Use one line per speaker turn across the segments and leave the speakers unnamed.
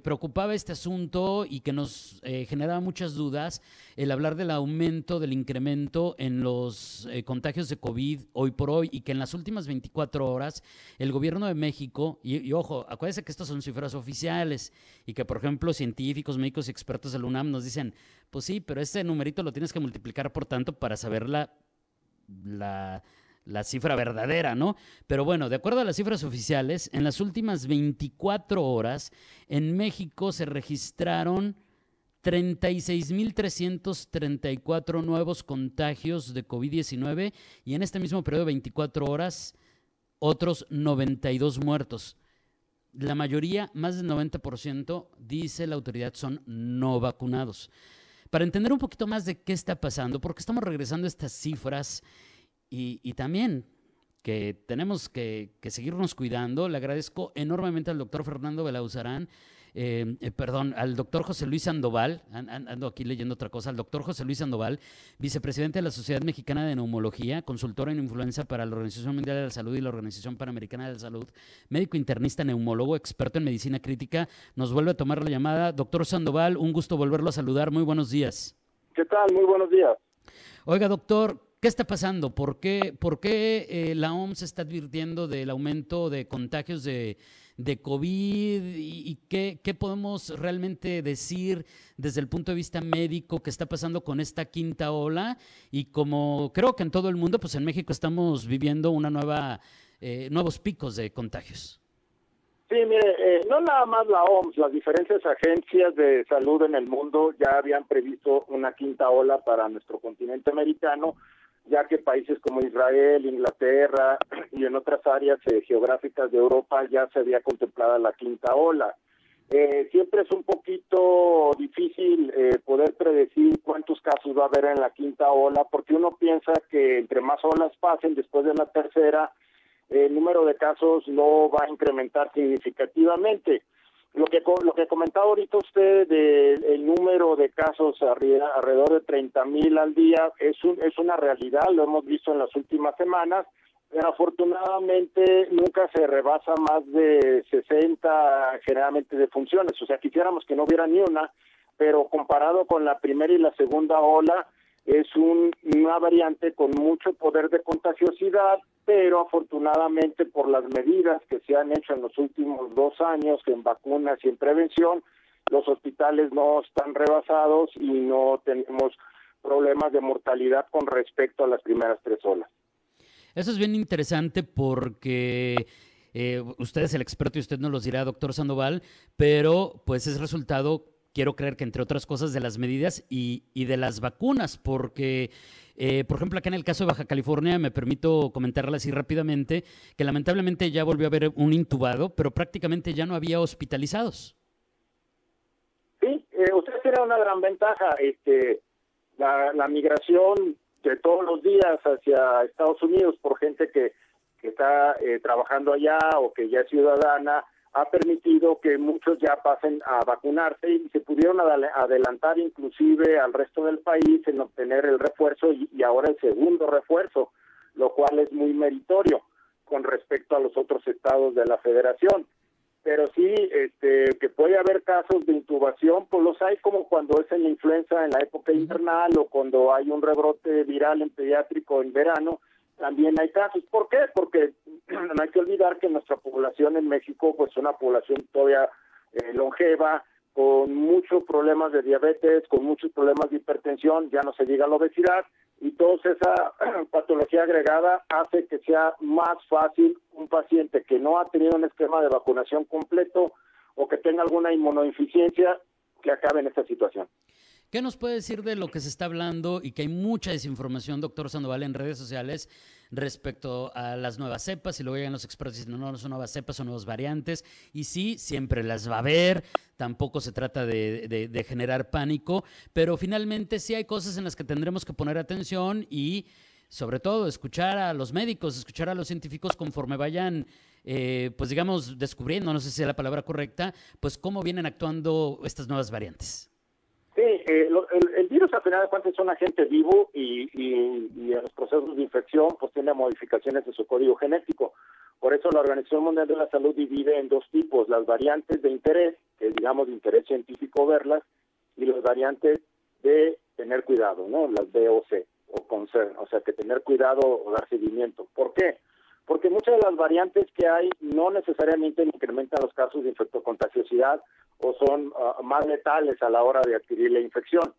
preocupaba este asunto y que nos eh, generaba muchas dudas el hablar del aumento, del incremento en los eh, contagios de COVID hoy por hoy y que en las últimas 24 horas el gobierno de México, y, ojo, acuérdense que estas son cifras oficiales y que por ejemplo científicos, médicos y expertos del UNAM nos dicen, pues sí, pero este numerito lo tienes que multiplicar por tanto para saber la, la la cifra verdadera, ¿no? Pero bueno, de acuerdo a las cifras oficiales, en las últimas 24 horas en México se registraron 36.334 nuevos contagios de COVID-19 y en este mismo periodo de 24 horas otros 92 muertos. La mayoría, más del 90%, dice la autoridad, son no vacunados. Para entender un poquito más de qué está pasando, porque estamos regresando a estas cifras y, también que tenemos que, seguirnos cuidando. Le agradezco enormemente al doctor Fernando Belauzarán, eh, eh, perdón, al doctor José Luis Sandoval, ando aquí leyendo otra cosa, al doctor José Luis Sandoval, vicepresidente de la Sociedad Mexicana de Neumología, consultor en influenza para la Organización Mundial de la Salud y la Organización Panamericana de la Salud, médico internista, neumólogo, experto en medicina crítica, nos vuelve a tomar la llamada. Doctor Sandoval, un gusto volverlo a saludar. Muy buenos días.
¿Qué tal? Muy buenos días.
Oiga, doctor, ¿Qué está pasando? ¿Por qué, por qué eh, la OMS está advirtiendo del aumento de contagios de, COVID y, qué, podemos realmente decir desde el punto de vista médico que está pasando con esta quinta ola? Y como creo que en todo el mundo, pues en México estamos viviendo una nueva, eh, nuevos picos de contagios.
Sí, mire, eh, no nada más la OMS, las diferentes agencias de salud en el mundo ya habían previsto una quinta ola para nuestro continente americano ya que países como Israel, Inglaterra y en otras áreas eh, geográficas de Europa ya se había contemplado la quinta ola. Eh, siempre es un poquito difícil eh, poder predecir cuántos casos va a haber en la quinta ola, porque uno piensa que entre más olas pasen después de la tercera, el número de casos no va a incrementar significativamente. Lo que lo que comentaba ahorita usted del número de casos alrededor de 30 mil al día es un, es una realidad, lo hemos visto en las últimas semanas, pero afortunadamente nunca se rebasa más de 60 generalmente de funciones, o sea, quisiéramos que no hubiera ni una, pero comparado con la primera y la segunda ola, es un, una variante con mucho poder de contagiosidad, pero afortunadamente por las medidas que se han hecho en los últimos dos años en vacunas y en prevención, los hospitales no están rebasados y no tenemos problemas de mortalidad con respecto a las primeras tres olas.
Eso es bien interesante porque eh, usted es el experto y usted nos lo dirá, doctor Sandoval, pero pues es resultado quiero creer que entre otras cosas de las medidas y, de las vacunas, porque, eh, por ejemplo, acá en el caso de Baja California, me permito comentarle así rápidamente, que lamentablemente ya volvió a haber un intubado, pero prácticamente ya no había hospitalizados.
Sí, eh, usted tiene una gran ventaja, este, la, migración de todos los días hacia Estados Unidos por gente que, está eh, trabajando allá o que ya es ciudadana, ha permitido que muchos ya pasen a vacunarse y se pudieron adelantar inclusive al resto del país en obtener el refuerzo y, ahora el segundo refuerzo, lo cual es muy meritorio con respecto a los otros estados de la federación. Pero sí, este, que puede haber casos de intubación, pues los hay como cuando es en la influenza en la época invernal o cuando hay un rebrote viral en pediátrico en verano, también hay casos. ¿Por qué? Porque no hay que olvidar que nuestra población en México pues es una población todavía eh, longeva, con muchos problemas de diabetes, con muchos problemas de hipertensión, ya no se diga la obesidad, y toda esa patología agregada hace que sea más fácil un paciente que no ha tenido un esquema de vacunación completo o que tenga alguna inmunodeficiencia que acabe en esta situación.
¿Qué nos puede decir de lo que se está hablando y que hay mucha desinformación, doctor Sandoval, en redes sociales respecto a las nuevas cepas? Y luego llegan los expertos y dicen, no, no son nuevas cepas, son nuevas variantes. Y sí, siempre las va a haber, tampoco se trata de, generar pánico, pero finalmente sí hay cosas en las que tendremos que poner atención y sobre todo escuchar a los médicos, escuchar a los científicos conforme vayan, eh, pues digamos, descubriendo, no sé si es la palabra correcta, pues cómo vienen actuando estas nuevas variantes.
Sí, eh, el, virus al final de cuentas es un agente vivo y, y, en los procesos de infección pues tiene modificaciones de su código genético. Por eso la Organización Mundial de la Salud divide en dos tipos, las variantes de interés, que digamos de interés científico verlas, y las variantes de tener cuidado, ¿no? Las B o C o concern, o sea, que tener cuidado o dar seguimiento. ¿Por qué? Porque muchas de las variantes que hay no necesariamente incrementan los casos de infectocontagiosidad o son ah, más letales a la hora de adquirir la infección.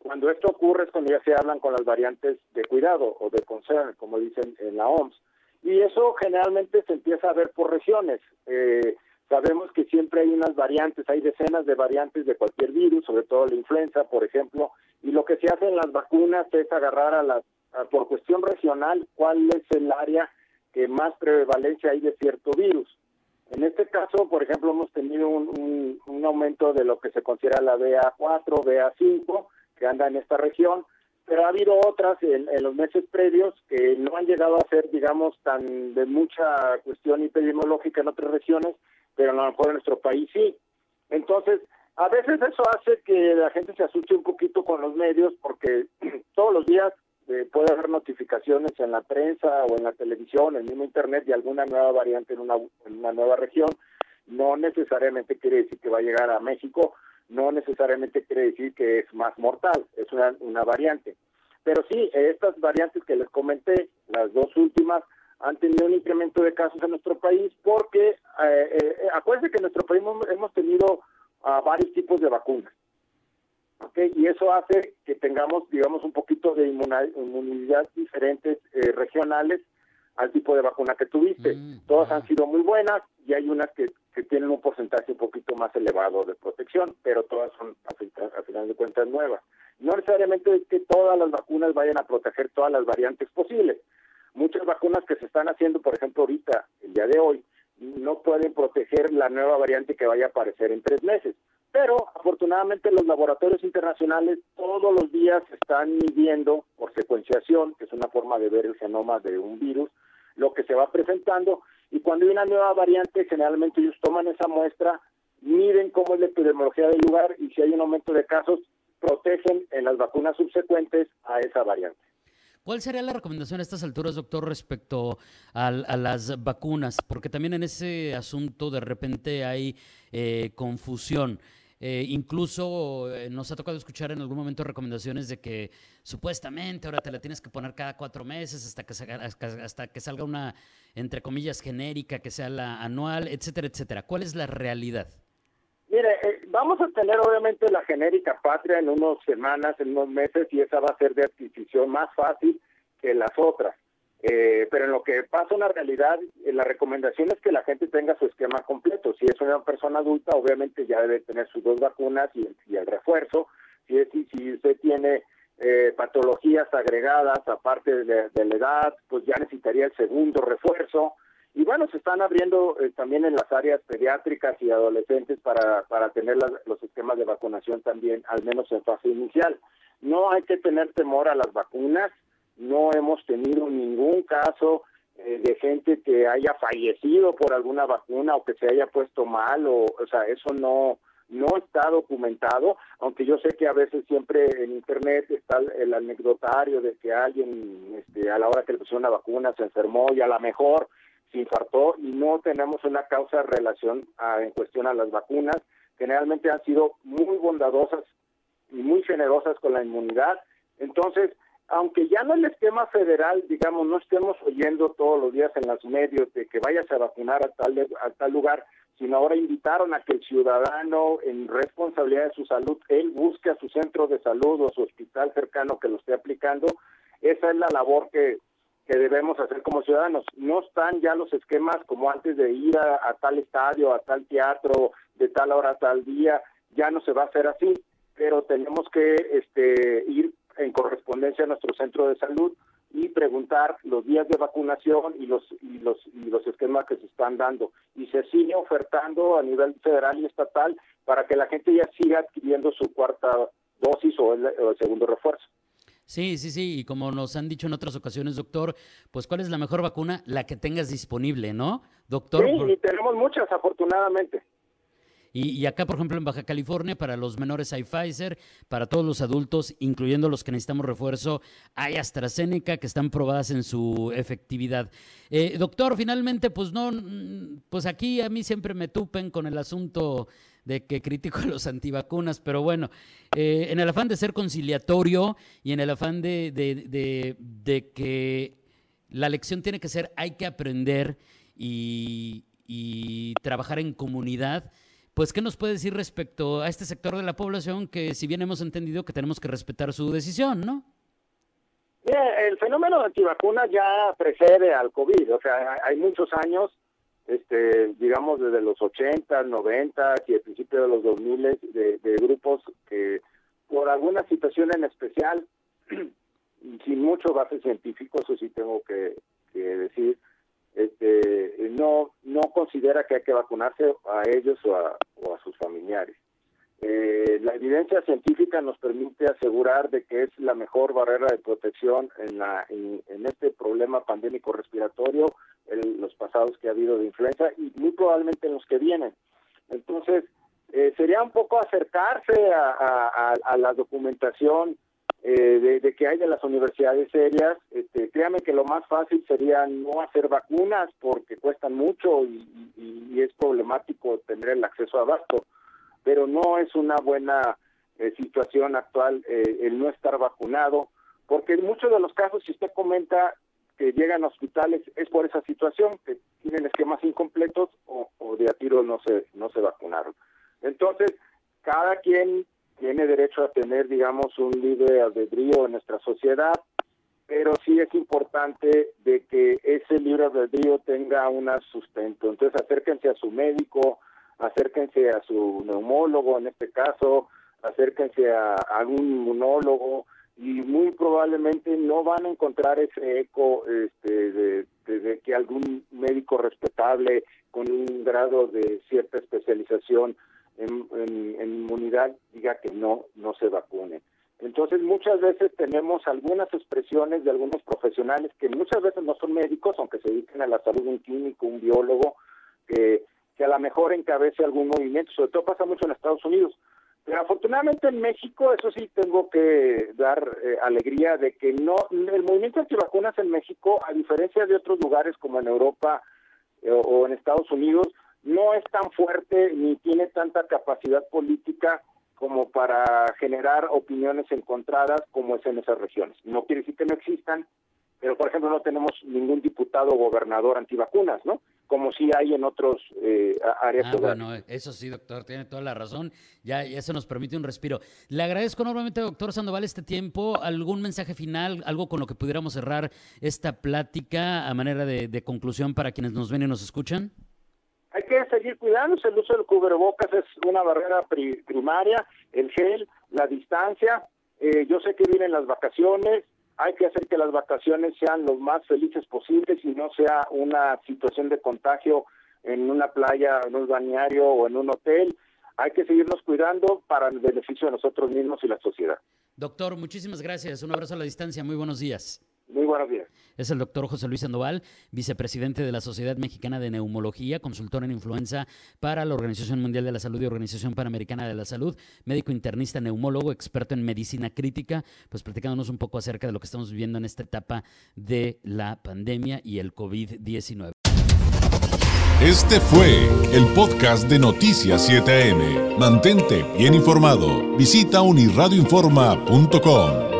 Cuando esto ocurre es cuando ya se hablan con las variantes de cuidado o de concern, como dicen en la OMS. Y eso generalmente se empieza a ver por regiones. Eh, sabemos que siempre hay unas variantes, hay decenas de variantes de cualquier virus, sobre todo la influenza, por ejemplo, y lo que se hace en las vacunas es agarrar a las, por cuestión regional, cuál es el área que más prevalencia hay de cierto virus. En este caso, por ejemplo, hemos tenido un, aumento de lo que se considera la BA4, BA5, que anda en esta región, pero ha habido otras en, en, los meses previos que no han llegado a ser, digamos, tan de mucha cuestión epidemiológica en otras regiones, pero a lo mejor en nuestro país sí. Entonces, a veces eso hace que la gente se asuste un poquito con los medios porque todos los días eh, puede haber notificaciones en la prensa o en la televisión, en el mismo internet de alguna nueva variante en una, nueva región. No necesariamente quiere decir que va a llegar a México, no necesariamente quiere decir que es más mortal, es una, una variante. Pero sí, estas variantes que les comenté, las dos últimas, han tenido un incremento de casos en nuestro país porque, eh, eh, acuérdense que en nuestro país hemos tenido a varios tipos de vacunas. ¿Okay? Y eso hace que tengamos, digamos, un poquito de inmunidad diferentes eh, regionales al tipo de vacuna que tuviste. Mm, Todas han sido muy buenas y hay unas que, que, tienen un porcentaje un poquito más elevado de protección, pero todas son, a, final de cuentas, nuevas. No necesariamente es que todas las vacunas vayan a proteger todas las variantes posibles. Muchas vacunas que se están haciendo, por ejemplo, ahorita, el día de hoy, no pueden proteger la nueva variante que vaya a aparecer en tres meses. Pero afortunadamente los laboratorios internacionales todos los días están midiendo por secuenciación, que es una forma de ver el genoma de un virus, lo que se va presentando y cuando hay una nueva variante generalmente ellos toman esa muestra, miden cómo es la epidemiología del lugar y si hay un aumento de casos, protegen en las vacunas subsecuentes a esa variante.
¿Cuál sería la recomendación a estas alturas, doctor, respecto a, las vacunas? Porque también en ese asunto de repente hay eh, confusión. Eh, incluso eh, nos ha tocado escuchar en algún momento recomendaciones de que supuestamente ahora te la tienes que poner cada cuatro meses hasta que, hasta que salga una, entre comillas, genérica, que sea la anual, etcétera, etcétera. ¿Cuál es la realidad?
Mire, vamos a tener obviamente la genérica patria en unas semanas, en unos meses, y esa va a ser de adquisición más fácil que las otras. Eh, pero en lo que pasa una realidad, eh, la recomendación es que la gente tenga su esquema completo. Si es una persona adulta, obviamente ya debe tener sus dos vacunas y, el refuerzo. Si, es, si usted tiene eh, patologías agregadas, aparte de, la edad, pues ya necesitaría el segundo refuerzo. Y bueno, se están abriendo eh, también en las áreas pediátricas y adolescentes para, para tener los esquemas de vacunación también, al menos en fase inicial. No hay que tener temor a las vacunas, no hemos tenido ningún caso eh, de gente que haya fallecido por alguna vacuna o que se haya puesto mal, o, o sea, eso no, no está documentado, aunque yo sé que a veces siempre en internet está el, anecdotario de que alguien este, a la hora que le pusieron una vacuna se enfermó y a lo mejor se infartó y no tenemos una causa relación en cuestión a las vacunas. Generalmente han sido muy bondadosas y muy generosas con la inmunidad. Entonces, aunque ya en el esquema federal, digamos, no estemos oyendo todos los días en los medios de que vayas a vacunar a tal, lugar, sino ahora invitaron a que el ciudadano en responsabilidad de su salud, él busque a su centro de salud o su hospital cercano que lo esté aplicando. Esa es la labor que, que debemos hacer como ciudadanos. No están ya los esquemas como antes de ir a, tal estadio, a tal teatro, de tal hora a tal día, ya no se va a hacer así, pero tenemos que este, ir en correspondencia a nuestro centro de salud y preguntar los días de vacunación y los y los y los esquemas que se están dando y se sigue ofertando a nivel federal y estatal para que la gente ya siga adquiriendo su cuarta dosis o el segundo refuerzo.
Sí, sí, sí, y como nos han dicho en otras ocasiones, doctor, pues ¿cuál es la mejor vacuna? La que tengas disponible, ¿no? Doctor.
Sí, y tenemos muchas, afortunadamente.
Y, acá, por ejemplo, en Baja California, para los menores hay Pfizer, para todos los adultos, incluyendo los que necesitamos refuerzo, hay AstraZeneca, que están probadas en su efectividad. Eh, doctor, finalmente, pues no, pues aquí a mí siempre me tupen con el asunto de que critico a los antivacunas, pero bueno, eh, en el afán de ser conciliatorio y en el afán de, de, que la lección tiene que ser hay que aprender y, y trabajar en comunidad, pues, ¿qué nos puede decir respecto a este sector de la población que, si bien hemos entendido que tenemos que respetar su decisión, ¿no?
el fenómeno de antivacunas ya precede al COVID, o sea, hay muchos años, este, digamos desde los 80, 90 y el principio de los 2000 de, de grupos que por alguna situación en especial, sin mucho base científico, eso sí tengo que decir, este, no, no considera que hay que vacunarse a ellos o a, sus familiares. Eh, la evidencia científica nos permite asegurar de que es la mejor barrera de protección en, la, este problema pandémico respiratorio, en los pasados que ha habido de influenza y muy probablemente en los que vienen. Entonces, eh, sería un poco acercarse a la documentación eh, de, que hay de las universidades serias, este, créame que lo más fácil sería no hacer vacunas porque cuestan mucho y, es problemático tener el acceso a abasto, pero no es una buena eh, situación actual eh, el no estar vacunado, porque en muchos de los casos, si usted comenta que llegan a hospitales, es por esa situación, que tienen esquemas incompletos o, o de a tiro no se, no se vacunaron. Entonces, cada quien tiene derecho a tener, digamos, un libre albedrío en nuestra sociedad, pero sí es importante de que ese libre albedrío tenga un sustento. Entonces, acérquense a su médico, acérquense a su neumólogo en este caso, acérquense a, algún inmunólogo y muy probablemente no van a encontrar ese eco este, de, de que algún médico respetable con un grado de cierta especialización en, inmunidad diga que no, no se vacune. Entonces muchas veces tenemos algunas expresiones de algunos profesionales que muchas veces no son médicos, aunque se dediquen a la salud, un químico, un biólogo, que, que a lo mejor encabece algún movimiento, sobre todo pasa mucho en Estados Unidos. Pero afortunadamente en México, eso sí tengo que dar eh, alegría de que no, el movimiento antivacunas en México, a diferencia de otros lugares como en Europa eh, o en Estados Unidos, no es tan fuerte ni tiene tanta capacidad política como para generar opiniones encontradas como es en esas regiones. No quiere decir que no existan, pero por ejemplo no tenemos ningún diputado o gobernador antivacunas, ¿no? Como sí hay en otros eh, áreas.
Ah, bueno, eso sí, doctor, tiene toda la razón. Ya, eso nos permite un respiro. Le agradezco enormemente, doctor Sandoval, este tiempo. ¿Algún mensaje final, algo con lo que pudiéramos cerrar esta plática a manera de conclusión para quienes nos ven y nos escuchan?
Que seguir cuidándose, el uso del cubrebocas es una barrera primaria, el gel, la distancia, eh, yo sé que vienen las vacaciones, hay que hacer que las vacaciones sean lo más felices posibles y no sea una situación de contagio en una playa, en un bañario o en un hotel. Hay que seguirnos cuidando para el beneficio de nosotros mismos y la sociedad.
Doctor, muchísimas gracias. Un abrazo a la distancia. Muy buenos días.
Muy buenos días.
Es el doctor José Luis Sandoval, vicepresidente de la Sociedad Mexicana de Neumología, consultor en influenza para la Organización Mundial de la Salud y Organización Panamericana de la Salud, médico internista, neumólogo, experto en medicina crítica, pues platicándonos un poco acerca de lo que estamos viviendo en esta etapa de la pandemia y el COVID-19.
Este fue el podcast de Noticias 7am. Mantente bien informado. Visita unirradioinforma.com.